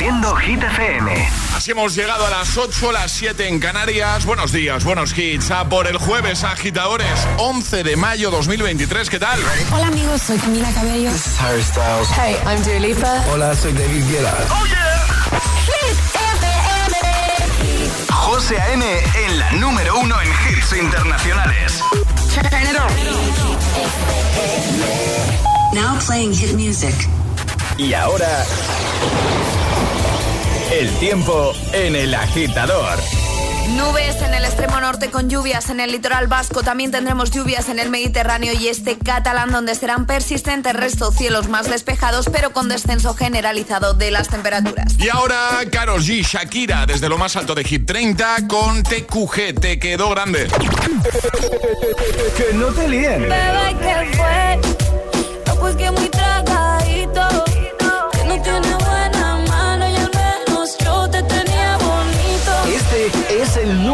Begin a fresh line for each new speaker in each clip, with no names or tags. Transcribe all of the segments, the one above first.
Haciendo Hit FM.
Así hemos llegado a las 8, las 7 en Canarias. Buenos días, buenos hits. A por el jueves, agitadores. 11 de mayo 2023. ¿Qué tal?
Hola, amigos. Soy Camila Cabello.
This is Harry Styles.
Hey, I'm Dua Lipa.
Hola, soy David Guetta.
¡Oh, yeah!
Hit
FM. José A.M. en la número uno en hits internacionales.
Now playing hit music.
Y ahora, el tiempo en el agitador.
Nubes en el extremo norte con lluvias en el litoral vasco. También tendremos lluvias en el Mediterráneo y este catalán donde serán persistentes restos cielos más despejados pero con descenso generalizado de las temperaturas.
Y ahora Karol G, Shakira desde lo más alto de Hit 30 con TQG. Te quedó grande.
que no te líen.
Bebé, ¿qué fue? No, pues que muy tragadito. Que no tiene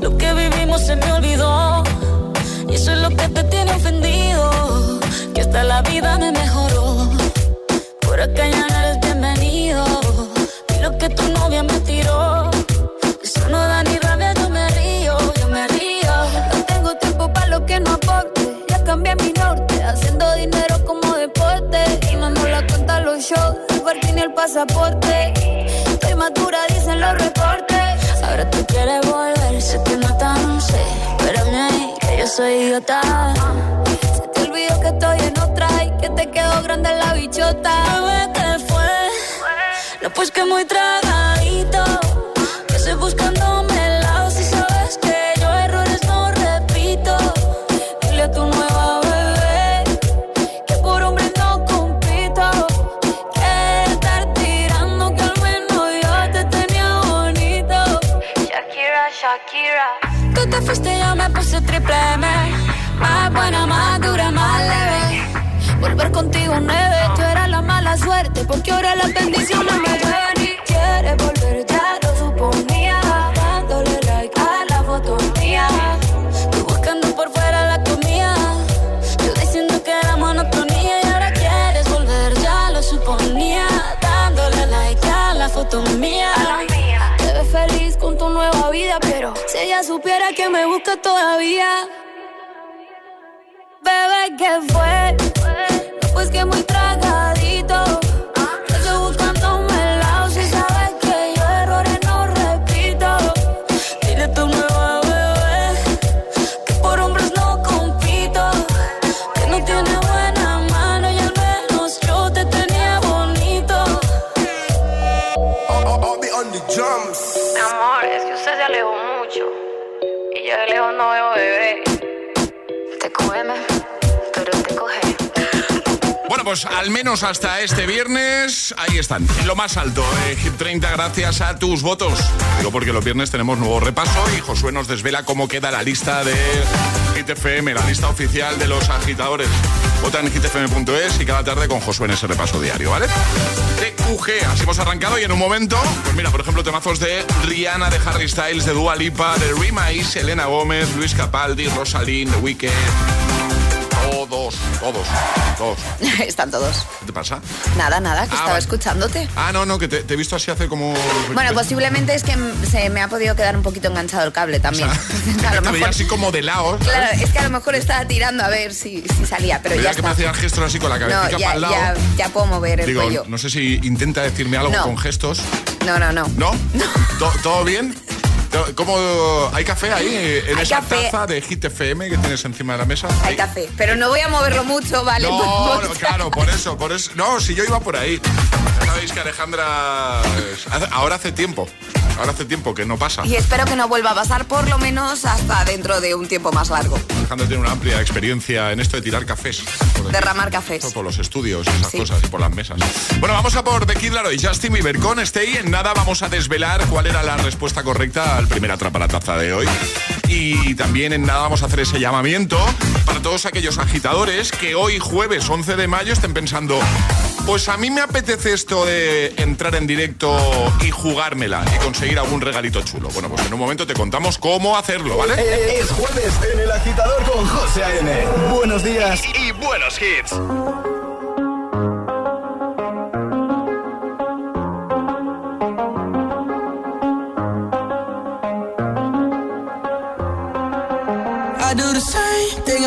lo que vivimos se me olvidó y eso es lo que te tiene ofendido. Que hasta la vida me mejoró. Por acá ya no eres bienvenido. Y lo que tu novia me tiró. Eso no da ni rabia, yo me río, yo me río. No tengo tiempo para lo que no aporte. Ya cambié mi norte, haciendo dinero como deporte. Y no la cuenta los shows, el parking y el pasaporte. Estoy madura, dicen los reportes. Ahora tú quieres volver, se te nota, no sé. Espérame ahí, que yo soy idiota. Se te olvidó que estoy en otra y que te quedó grande la bichota. Bebé, ¿qué fue? No, pues que muy tragadito. Contigo nueve, tú eras la mala suerte, porque ahora las bendiciones me y quieres volver, ya lo suponía, dándole like a la foto mía, tú buscando por fuera la comida, yo diciendo que era monotonía y ahora quieres volver, ya lo suponía, dándole like a la foto mía. Te ves feliz con tu nueva vida, pero si ella supiera que me busca todavía. Bebé, ¿qué fue? Pues que muy tragadito.
Bueno, pues al menos hasta este viernes, ahí están, en lo más alto, eh, Hit 30, gracias a tus votos. Digo porque los viernes tenemos nuevo repaso y Josué nos desvela cómo queda la lista de Hit la lista oficial de los agitadores. Vota en hitfm.es y cada tarde con Josué en ese repaso diario, ¿vale? TQG, así hemos arrancado y en un momento, pues mira, por ejemplo, temazos de Rihanna, de Harry Styles, de Dua Lipa, de Rima y Selena Gómez, Luis Capaldi, Rosalind, The Weeknd. Todos, todos, todos.
Están todos.
¿Qué te pasa?
Nada, nada, que
Ah,
estaba escuchándote.
Ah, no, no, que te, te he visto así hace como...
Bueno, posiblemente es que se me ha podido quedar un poquito enganchado el cable también. Entonces, a lo
te
mejor,
así como de lado. ¿sabes?
claro, es que a lo mejor estaba tirando a ver si, si salía, pero ya
que me
está.
hacían gestos así con la
No,
cabeza
ya,
para el lado.
ya, ya puedo mover el
Digo,
cuello.
no sé si intenta decirme algo
No.
con gestos.
No, no, no.
¿No? ¿To- ¿Todo bien? ¿Cómo, ¿Hay café ahí en
Hay
esa
café.
taza de Hit FM que tienes encima de la mesa?
Hay café, pero no voy a moverlo mucho, ¿vale?
No, claro, por eso, por eso. No, si yo iba por ahí. Ya sabéis que Alejandra ahora hace tiempo, ahora hace tiempo que no pasa.
Y espero que no vuelva a pasar por lo menos hasta dentro de un tiempo más largo.
Alejandra tiene una amplia experiencia en esto de tirar cafés.
Derramar cafés.
Por los estudios y esas
Sí.
cosas y por las mesas. Bueno, vamos a por The Kid Laroi y Justin Bieber con Stay. En nada vamos a desvelar cuál era la respuesta correcta al primer atrapa la taza de hoy. Y también en nada vamos a hacer ese llamamiento para todos aquellos agitadores que hoy jueves 11 de mayo estén pensando, pues a mí me apetece esto de entrar en directo y jugármela y conseguir algún regalito chulo. Bueno, pues en un momento te contamos cómo hacerlo, ¿vale?
Es jueves en el agitador con José A.M. Buenos días
y buenos hits.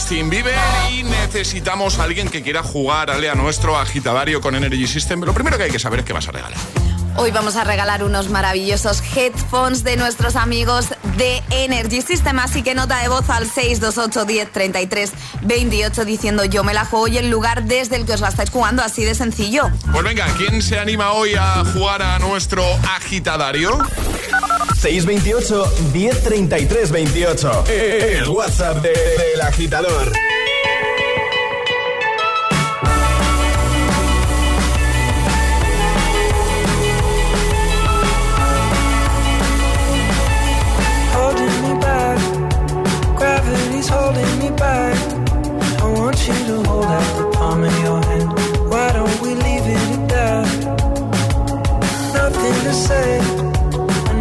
Justin Bieber. Y necesitamos a alguien que quiera jugar a nuestro agitadario con Energy System. Lo primero que hay que saber es qué vas a regalar.
Hoy vamos a regalar unos maravillosos headphones de nuestros amigos de Energy System. Así que nota de voz al 628 10 33 28 diciendo yo me la juego y el lugar desde el que os la estáis jugando. Así de sencillo.
Pues venga, ¿quién se anima hoy a jugar a nuestro agitadario?
628 1033 28. El WhatsApp del agitador.
Me back, gravity's holding me back. I want you to hold out hand. Why don't we leave it? Nothing to say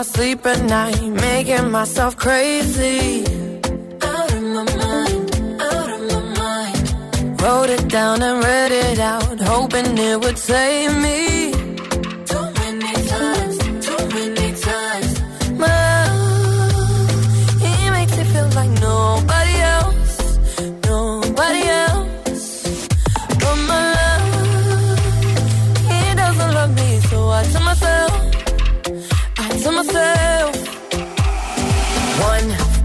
My sleep at night, making myself crazy. Out of my mind, out of my mind. Wrote it down and read it out, hoping it would save me.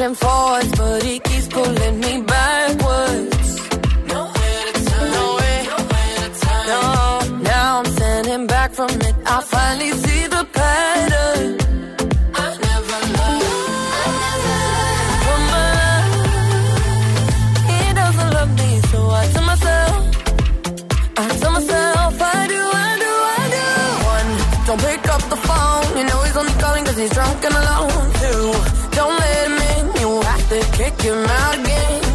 pushing forwards, but he keeps pulling
kick him out.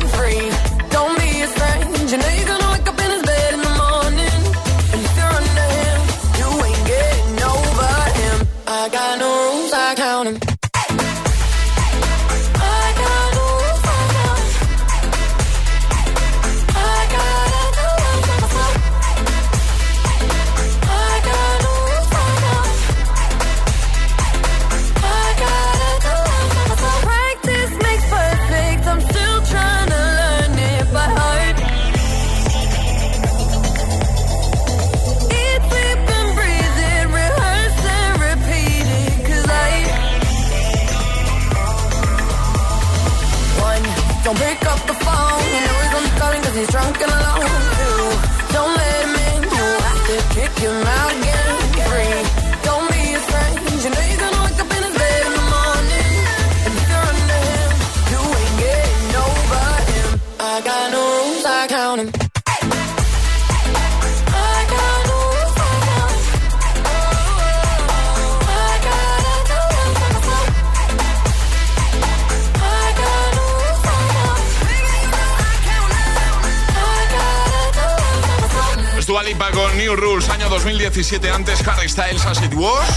New Rules, año 2017, antes Harry Styles As It Was.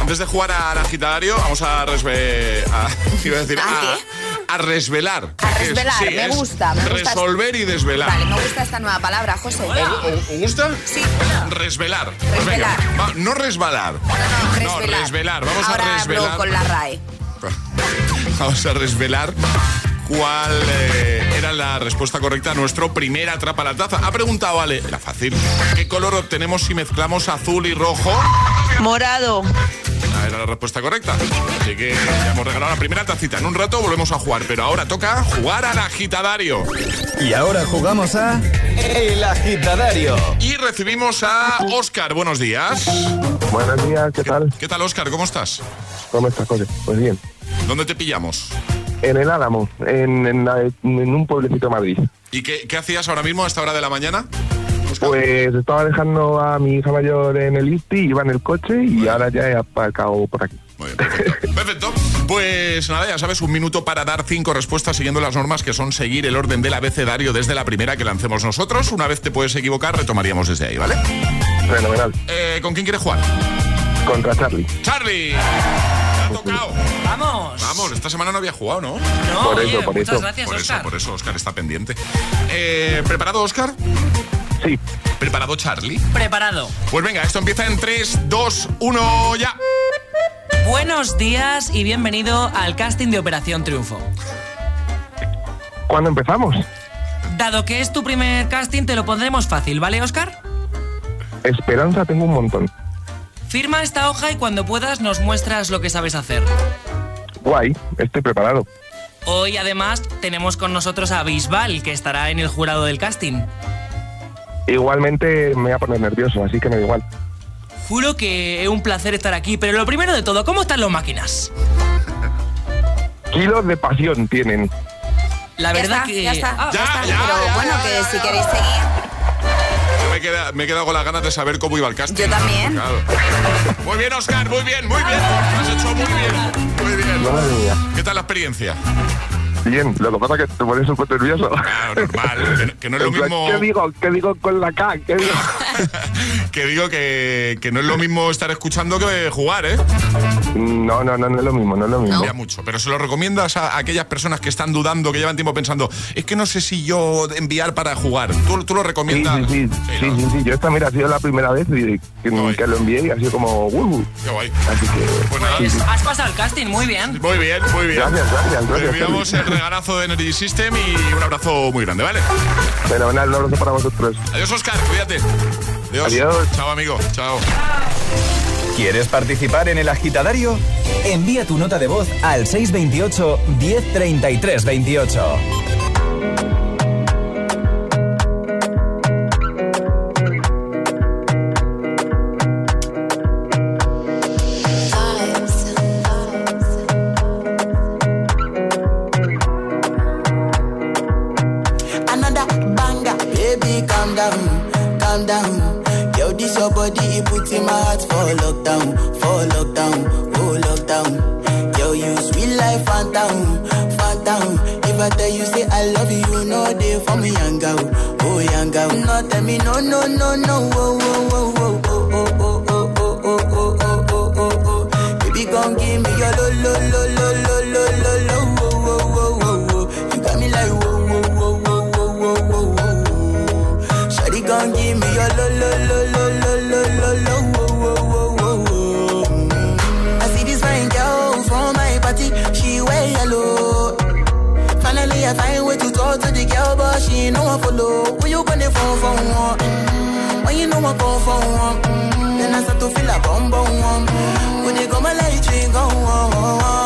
Antes de jugar al agitadario, vamos a, resve a, iba a, decir, a, a resvelar.
A resvelar, me gusta. Me
resolver y desvelar.
Vale, me gusta esta nueva palabra, José.
¿Os gusta?
Sí.
Resvelar.
Resvelar.
no resbalar.
No, no, resvelar.
No, resvelar. Vamos
Ahora
a resvelar.
Hablo con la RAE.
Vamos a resvelar cuál eh, era la respuesta correcta a nuestro primer atrapa la taza. Ha preguntado Ale, la fácil, ¿qué color obtenemos si mezclamos azul y rojo?
Morado.
Ah, era la respuesta correcta. Así que ya hemos regalado la primera tacita. En un rato volvemos a jugar, pero ahora toca jugar al agitadario.
Y ahora jugamos a El agitadario.
Y recibimos a Oscar. Buenos días.
Buenos días, ¿qué tal?
¿Qué tal, Oscar? ¿Cómo estás?
¿Cómo estás, José? Pues bien.
¿Dónde te pillamos?
En el Álamo, en, un pueblecito de Madrid.
¿Y qué, hacías ahora mismo a esta hora de la mañana?
Pues estaba dejando a mi hija mayor en el ISTI, iba en el coche y ahora ya he aparcado por aquí.
Muy bien, perfecto. perfecto. Pues nada, ya sabes, un minuto para dar cinco respuestas siguiendo las normas que son seguir el orden del abecedario desde la primera que lancemos nosotros. Una vez te puedes equivocar, retomaríamos desde ahí, ¿vale?
Fenomenal.
Eh, ¿Con quién quieres jugar?
Contra Charlie.
¡Charlie! Tocado.
Vamos.
Vamos, esta semana no había jugado, ¿no?
No,
por eso, por
muchas
eso.
gracias,
por
Oscar.
eso, por eso, Oscar está pendiente. Eh, ¿Preparado, Oscar?
Sí.
¿Preparado, Charlie?
Preparado.
Pues venga, esto empieza en 3, 2, 1, ya.
Buenos días y bienvenido al casting de Operación Triunfo.
¿Cuándo empezamos?
Dado que es tu primer casting, te lo pondremos fácil, ¿vale, Oscar?
Esperanza tengo un montón.
Firma esta hoja y cuando puedas nos muestras lo que sabes hacer.
Guay, estoy preparado.
Hoy además tenemos con nosotros a Bisbal, que estará en el jurado del casting.
Igualmente me voy a poner nervioso, así que me da igual.
Juro que es un placer estar aquí, pero lo primero de todo, ¿cómo están los máquinas?
Kilos de pasión tienen.
La verdad que...
Ya está,
Ah,
ya, está.
ya,
Pero
ya,
bueno,
ya,
que
ya.
si queréis seguir.
Me, queda- me he quedado con las ganas de saber cómo iba el casting.
Yo también.
Claro. Muy bien, Oscar, muy bien, muy bien. Lo has hecho muy bien. Muy bien. ¿Qué tal la experiencia?
Bien, lo que pasa es que te pones un poco nervioso.
Claro, normal. Que, no es lo mismo.
¿Qué digo? ¿Qué digo con la K? ¿Qué digo?
que digo que, que no es lo mismo estar escuchando que jugar, ¿eh?
No, no, no, no es lo mismo, no es lo mismo.
Cambia mucho. Pero se lo recomiendas a aquellas personas que están dudando, que llevan tiempo pensando, es que no sé si yo enviar para jugar. ¿Tú, tú lo recomiendas?
sí, sí, sí,
¿no?
sí, sí. Yo esta, mira, ha sido la primera vez y- que, lo envié y ha sido como, uh,
Qué guay.
así que...
Pues
sí.
Has pasado el casting, muy bien.
Muy bien, muy bien.
Gracias, gracias,
Te
gracias.
enviamos el regalazo de Energy System y un abrazo muy grande, ¿vale?
Fenomenal, un abrazo para vosotros.
Adiós, Oscar, cuídate. Adiós.
Adiós.
Chao, amigo. Chao.
¿Quieres participar en el agitadario? Envía tu nota de voz al 628 1033 28.
Your body, it puts in my heart for lockdown, for lockdown, oh lockdown. Yo, you sweet life, phantom, phantom. If I tell you say I love you, you know they for me, young girl, oh young girl. No, tell me no, no, no, no, oh, oh, oh, oh, oh, oh, oh, oh, oh, oh, oh, oh, oh, oh. Baby, gon' give me your lo, lo, lo, one follow. Who you gonna phone for one? Mm, When you know I come then I start to feel a bum you go on.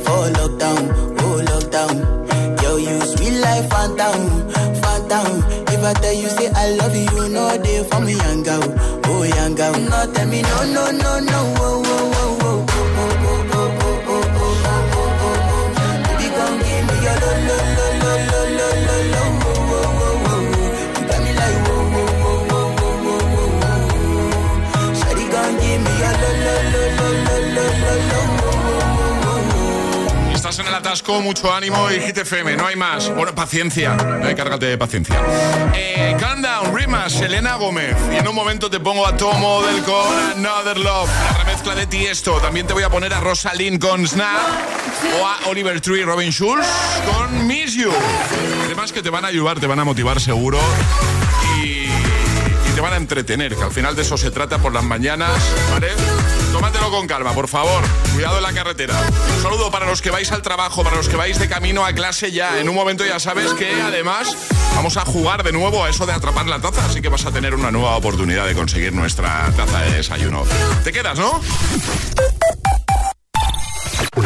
for
lockdown, oh lockdown. Yo, you sweet life, phantom, phantom. If I tell you say I love you, you know they for me, young girl, oh young girl. No, tell me no, no, no, no, oh, oh, oh,
Atasco, mucho ánimo y Hit FM, no hay más. Bueno, paciencia, eh, cárgate de paciencia. Eh, Calm Down, Rimas, Selena Gómez. Y en un momento te pongo a Tomo del con Another Love, la remezcla de Tiesto. También te voy a poner a Rosalind con Snap o a Oliver Tree Robin Schulz con Miss You. Temas que te van a ayudar, te van a motivar seguro van a entretener, que al final de eso se trata por las mañanas, ¿vale? Tómatelo con calma, por favor. Cuidado en la carretera. Un saludo para los que vais al trabajo, para los que vais de camino a clase ya. En un momento ya sabes que además vamos a jugar de nuevo a eso de atrapar la taza, así que vas a tener una nueva oportunidad de conseguir nuestra taza de desayuno. Te quedas, ¿no?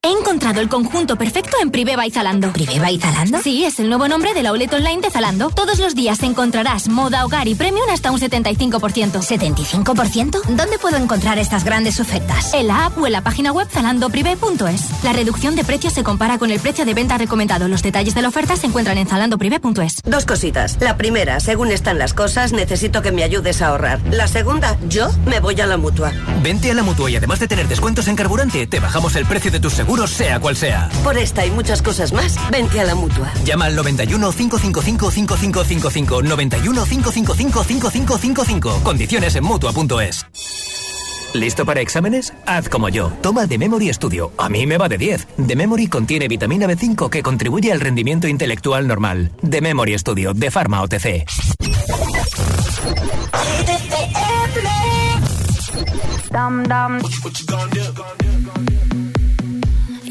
He encontrado el conjunto perfecto en Priveva y Zalando. ¿Priveva y Zalando? Sí, es el nuevo nombre de la outlet online de Zalando. Todos los días encontrarás moda, hogar y premium hasta un 75%. ¿75%? ¿Dónde puedo encontrar estas grandes ofertas? En la app o en la página web zalandoprivé.es. La reducción de precios se compara con el precio de venta recomendado. Los detalles de la oferta se encuentran en zalandoprivé.es.
Dos cositas. La primera, según están las cosas, necesito que me ayudes a ahorrar. La segunda, yo me voy a la mutua.
Vente a la mutua y además de tener descuentos en carburante, te bajamos el precio de tus seguros, sea cual sea.
Por esta y muchas cosas más, vente a la mutua.
Llama al 91 555 5555. 91 555 5555. Condiciones en mutua.es. ¿Listo para exámenes? Haz como yo. Toma The Memory Studio. A mí me va de 10. The Memory contiene vitamina B5 que contribuye al rendimiento intelectual normal. The Memory Studio de Pharma OTC.
Dum dum.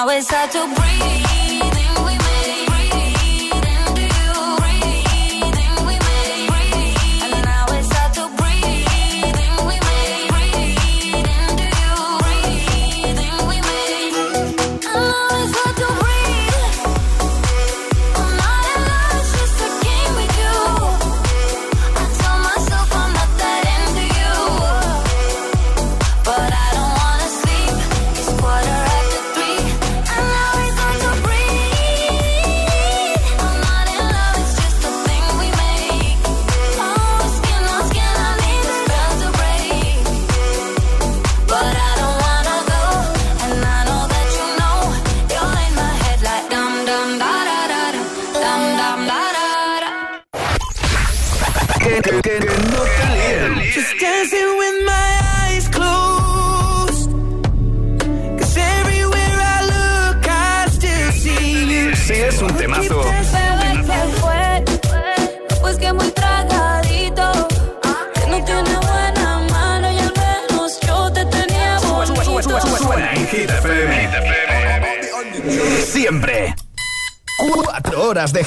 now it's hard to breathe.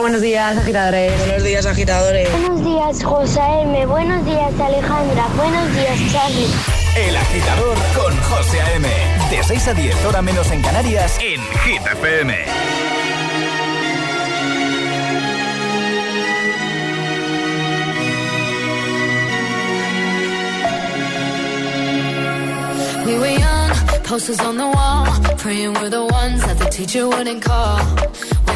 buenos días, agitadores.
Buenos días, agitadores.
Buenos días, José M. Buenos días, Alejandra. Buenos días, Charlie.
El agitador con José A.M. De 6 a 10, hora menos en Canarias, en Hit FM.
We were young, posters on the wall, praying we're the ones that the teacher wouldn't call.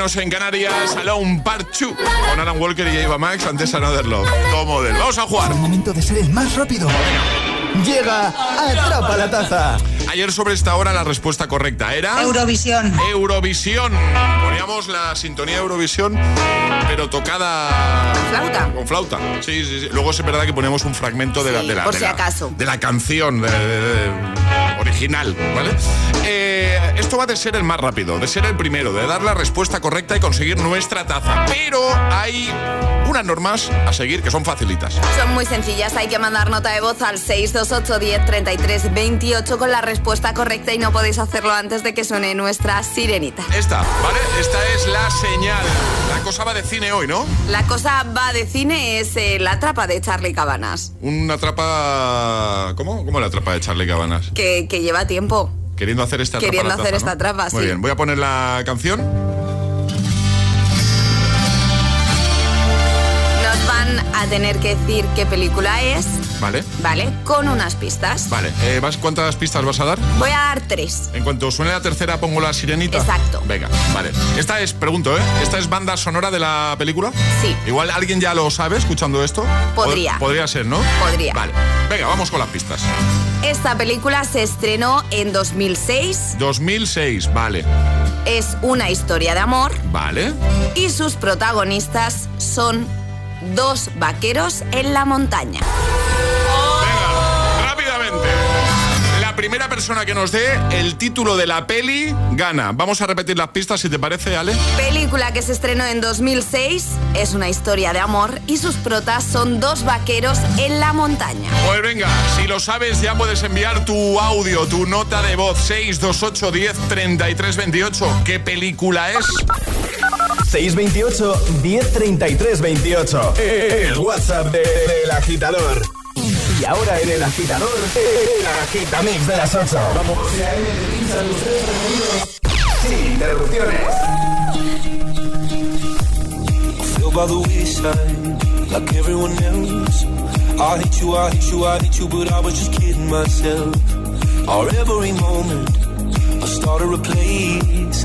menos en Canarias. Alone Part 2 con Alan Walker y Eva Max. Antes Another Love. Todo model. Vamos a jugar.
momento de ser el más rápido. Llega Atrapa la Taza.
Ayer sobre esta hora la respuesta correcta era...
Eurovisión.
Eurovisión. Poníamos la sintonía de Eurovisión, pero tocada...
Flauta.
Con flauta. Sí, sí, sí. Luego es verdad que ponemos un fragmento de la... De la
por
de
si
la-
acaso.
De la canción de- de- de- original, ¿vale? Eh, esto va de ser el más rápido, de ser el primero, de dar la respuesta correcta y conseguir nuestra taza. Pero hay unas normas a seguir que son facilitas.
Son muy sencillas, hay que mandar nota de voz al 628 10 33 28 con la respuesta correcta y no podéis hacerlo antes de que suene nuestra sirenita.
Esta, ¿vale? Esta es la señal. La cosa va de cine hoy, ¿no?
La cosa va de cine es eh, la trapa de Charlie Cabanas,
Una trapa... ¿Cómo? ¿Cómo la trapa de Charlie Cabanas?
que, que lleva tiempo.
Queriendo hacer esta
Queriendo
trapa.
hacer
¿no?
esta trapa,
Muy
sí.
bien, voy a poner la canción.
Nos van a tener que decir qué película es,
Vale.
¿vale? Con unas pistas.
Vale. Eh, ¿vas, ¿Cuántas pistas vas a dar?
Voy a dar tres.
En cuanto suene la tercera pongo la sirenita.
Exacto.
Venga, vale. Esta es, pregunto, ¿eh? ¿Esta es banda sonora de la película?
Sí.
Igual alguien ya lo sabe escuchando esto.
Podría.
Pod- Podría ser, ¿no?
Podría.
Vale. Venga, vamos con las pistas.
Esta película se estrenó en 2006,
2006, vale.
es una historia de amor
Vale.
y sus protagonistas son dos vaqueros en la montaña.
Rápidamente. La La primera persona que nos dé el título de la peli gana. Vamos a repetir las pistas si te parece, Ale.
Película que se estrenó en 2006, es una historia de amor y sus protas son dos vaqueros en la montaña.
Pues venga, si lo sabes ya puedes enviar tu audio, tu nota de voz 628 10 33 28. ¿Qué película es?
628 1033 28. El WhatsApp del agitador. Y ahora en el agitador, el agitamix de las 8. Vamos. Sin interrupciones.
Feel by the wayside, like everyone else. I hate you, I hate you, I hate you, but I was just kidding myself. Our every moment, I started a place.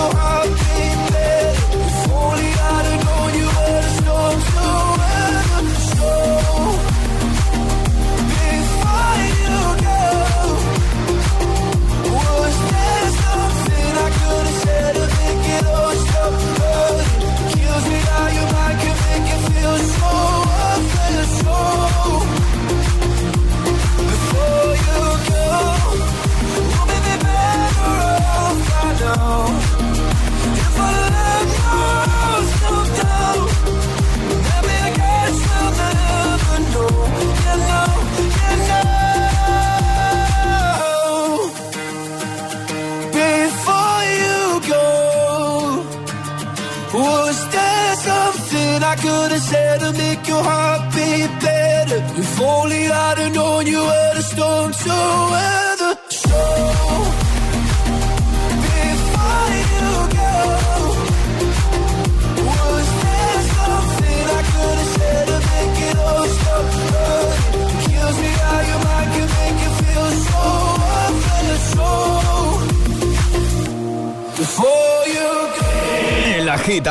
your heart.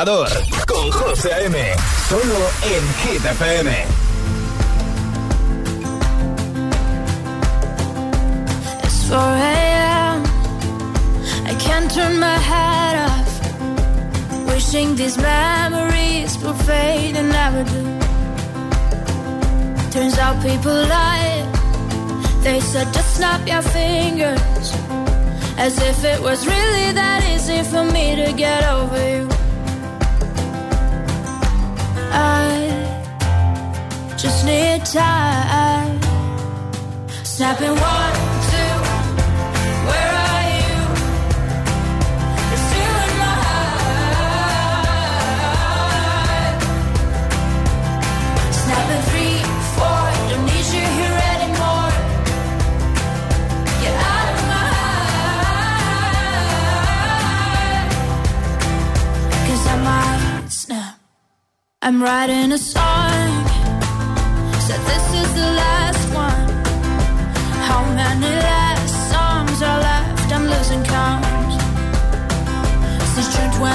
Won't.
con José A.M. Solo en Hit FM.
It's 4 a.m. I can't turn my head off. Wishing these memories will fade and never do. Turns out people lie. They said just snap your fingers. As if it was really that easy for me to get over you. One, two, where are you? You're still in my three, four, don't need you here anymore. Out of my snap. I'm writing a song.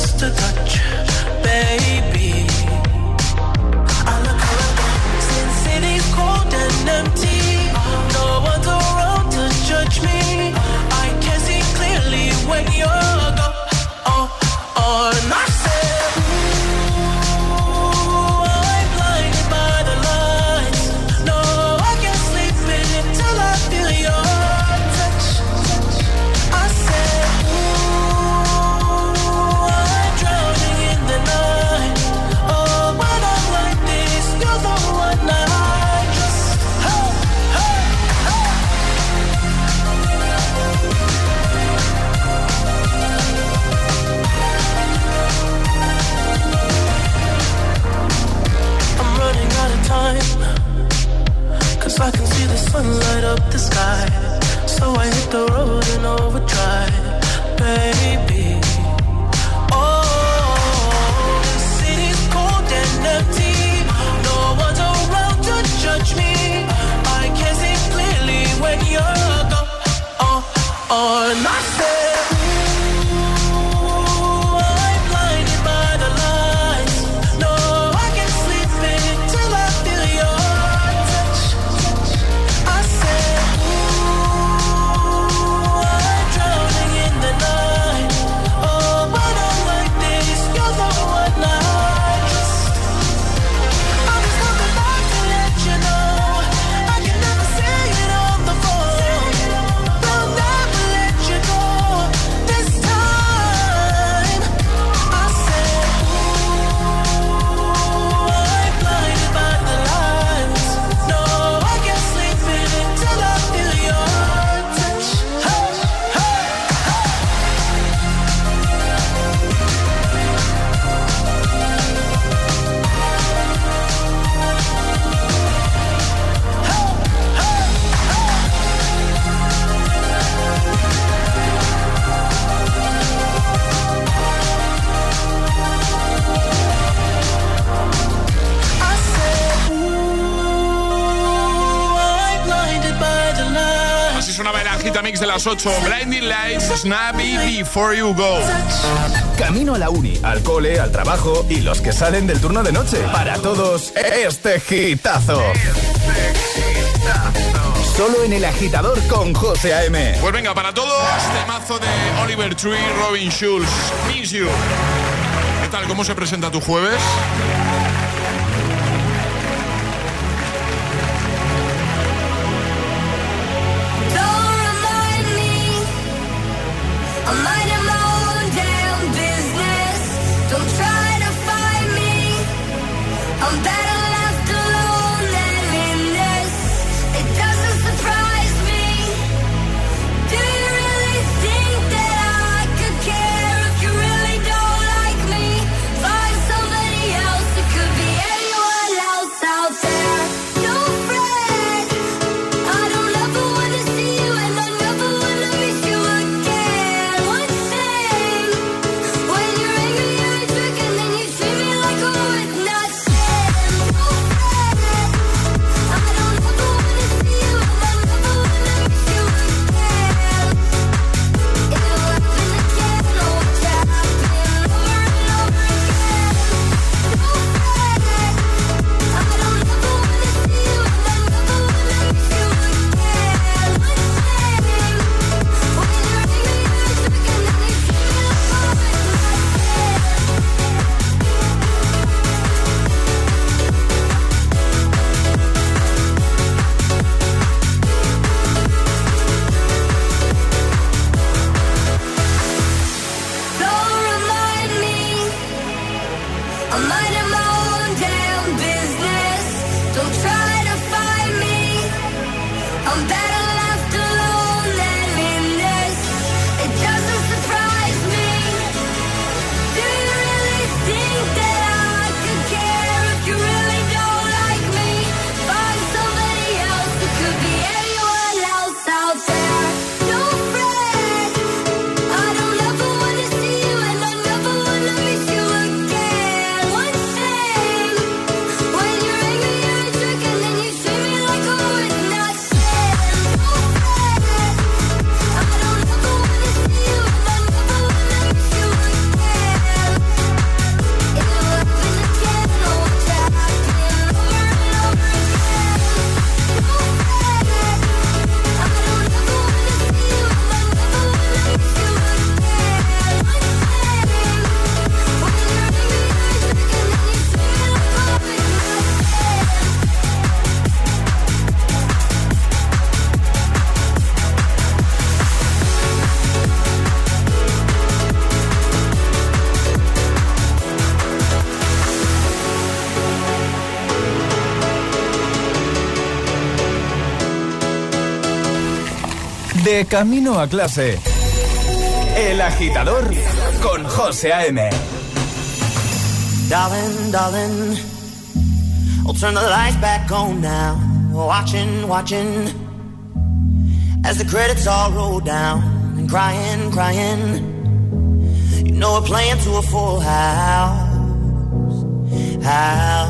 just a touch.
overdrive, babe. Las 8. Blinding Lights, Snappy, Before You Go.
Camino a la uni, al cole, al trabajo y los que salen del turno de noche. Para todos, este gitazo. Solo en el agitador con José A.M.
Pues venga, para todos, este mazo de Oliver Tree, Robin Schulz, Miss You. ¿Qué tal? ¿Cómo se presenta tu jueves?
Camino a clase. El agitador con José A.M.
Darling, darling, I'll turn the lights back on now. Watching, watching, as the credits all roll down. And crying, crying, you know we're playing to a full house. House.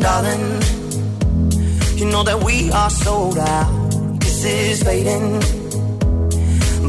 darling. You know that we are sold out. This is fading.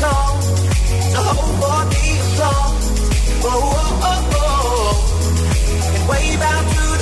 curtain call. So hold for the applause. Oh, oh, oh, oh. To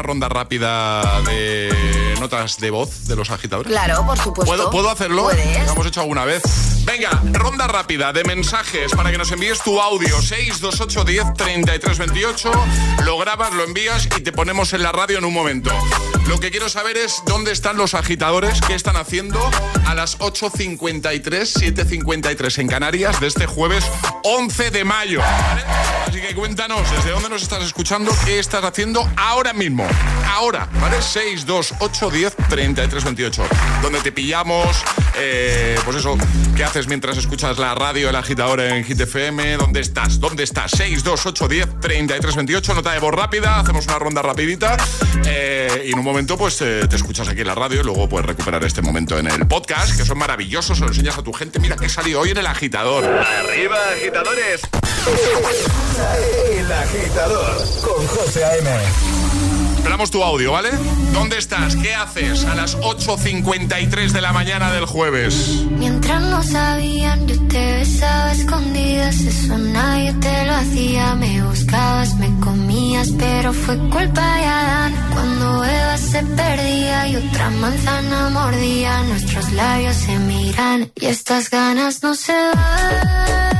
una ronda rápida de notas de voz de los agitadores?
Claro, por supuesto.
¿Puedo, ¿Puedo hacerlo?
Puedes.
Lo hemos hecho alguna vez. Venga, ronda rápida de mensajes para que nos envíes tu audio. 628 10 33 28. Lo grabas, lo envías y te ponemos en la radio en un momento. Lo que quiero saber es dónde están los agitadores, qué están haciendo a las 8.53, 7.53 en Canarias de este jueves 11 de mayo. Así que cuéntanos desde dónde nos estás escuchando, qué estás haciendo ahora mismo. Ahora, ¿vale? 6, 2, 8, 10, 33, 28. Donde te pillamos, eh, pues eso, ¿qué haces mientras escuchas la radio, el agitador en Hit FM? ¿Dónde estás? ¿Dónde estás? 6, 2, 8, 10, 33, 28. Nota de voz rápida, hacemos una ronda rapidita. eh, y en un momento, pues eh, te escuchas aquí en la radio y luego puedes recuperar este momento en el podcast, que son maravillosos. Se lo enseñas a tu gente. Mira que he salido hoy en el agitador.
Arriba, agitadores. El agitador con José A.M.
Esperamos tu audio, ¿vale? ¿Dónde estás? ¿Qué haces a las 8.53 de la mañana del jueves?
Mientras no sabían, yo te besaba escondidas. Eso nadie te lo hacía. Me buscabas, me comías, pero fue culpa de Adán. Cuando Eva se perdía y otra manzana mordía, nuestros labios se miran y estas ganas no se van.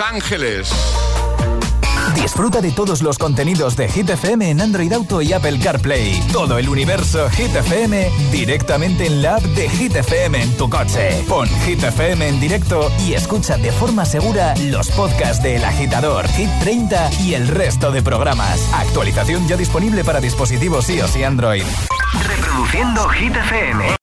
Ángeles.
Disfruta de todos los contenidos de Hit FM en Android Auto y Apple CarPlay. Todo el universo Hit FM directamente en la app de Hit FM en tu coche. Pon Hit FM en directo y escucha de forma segura los podcasts de El Agitador, Hit 30 y el resto de programas. Actualización ya disponible para dispositivos iOS y Android.
Reproduciendo Hit FM.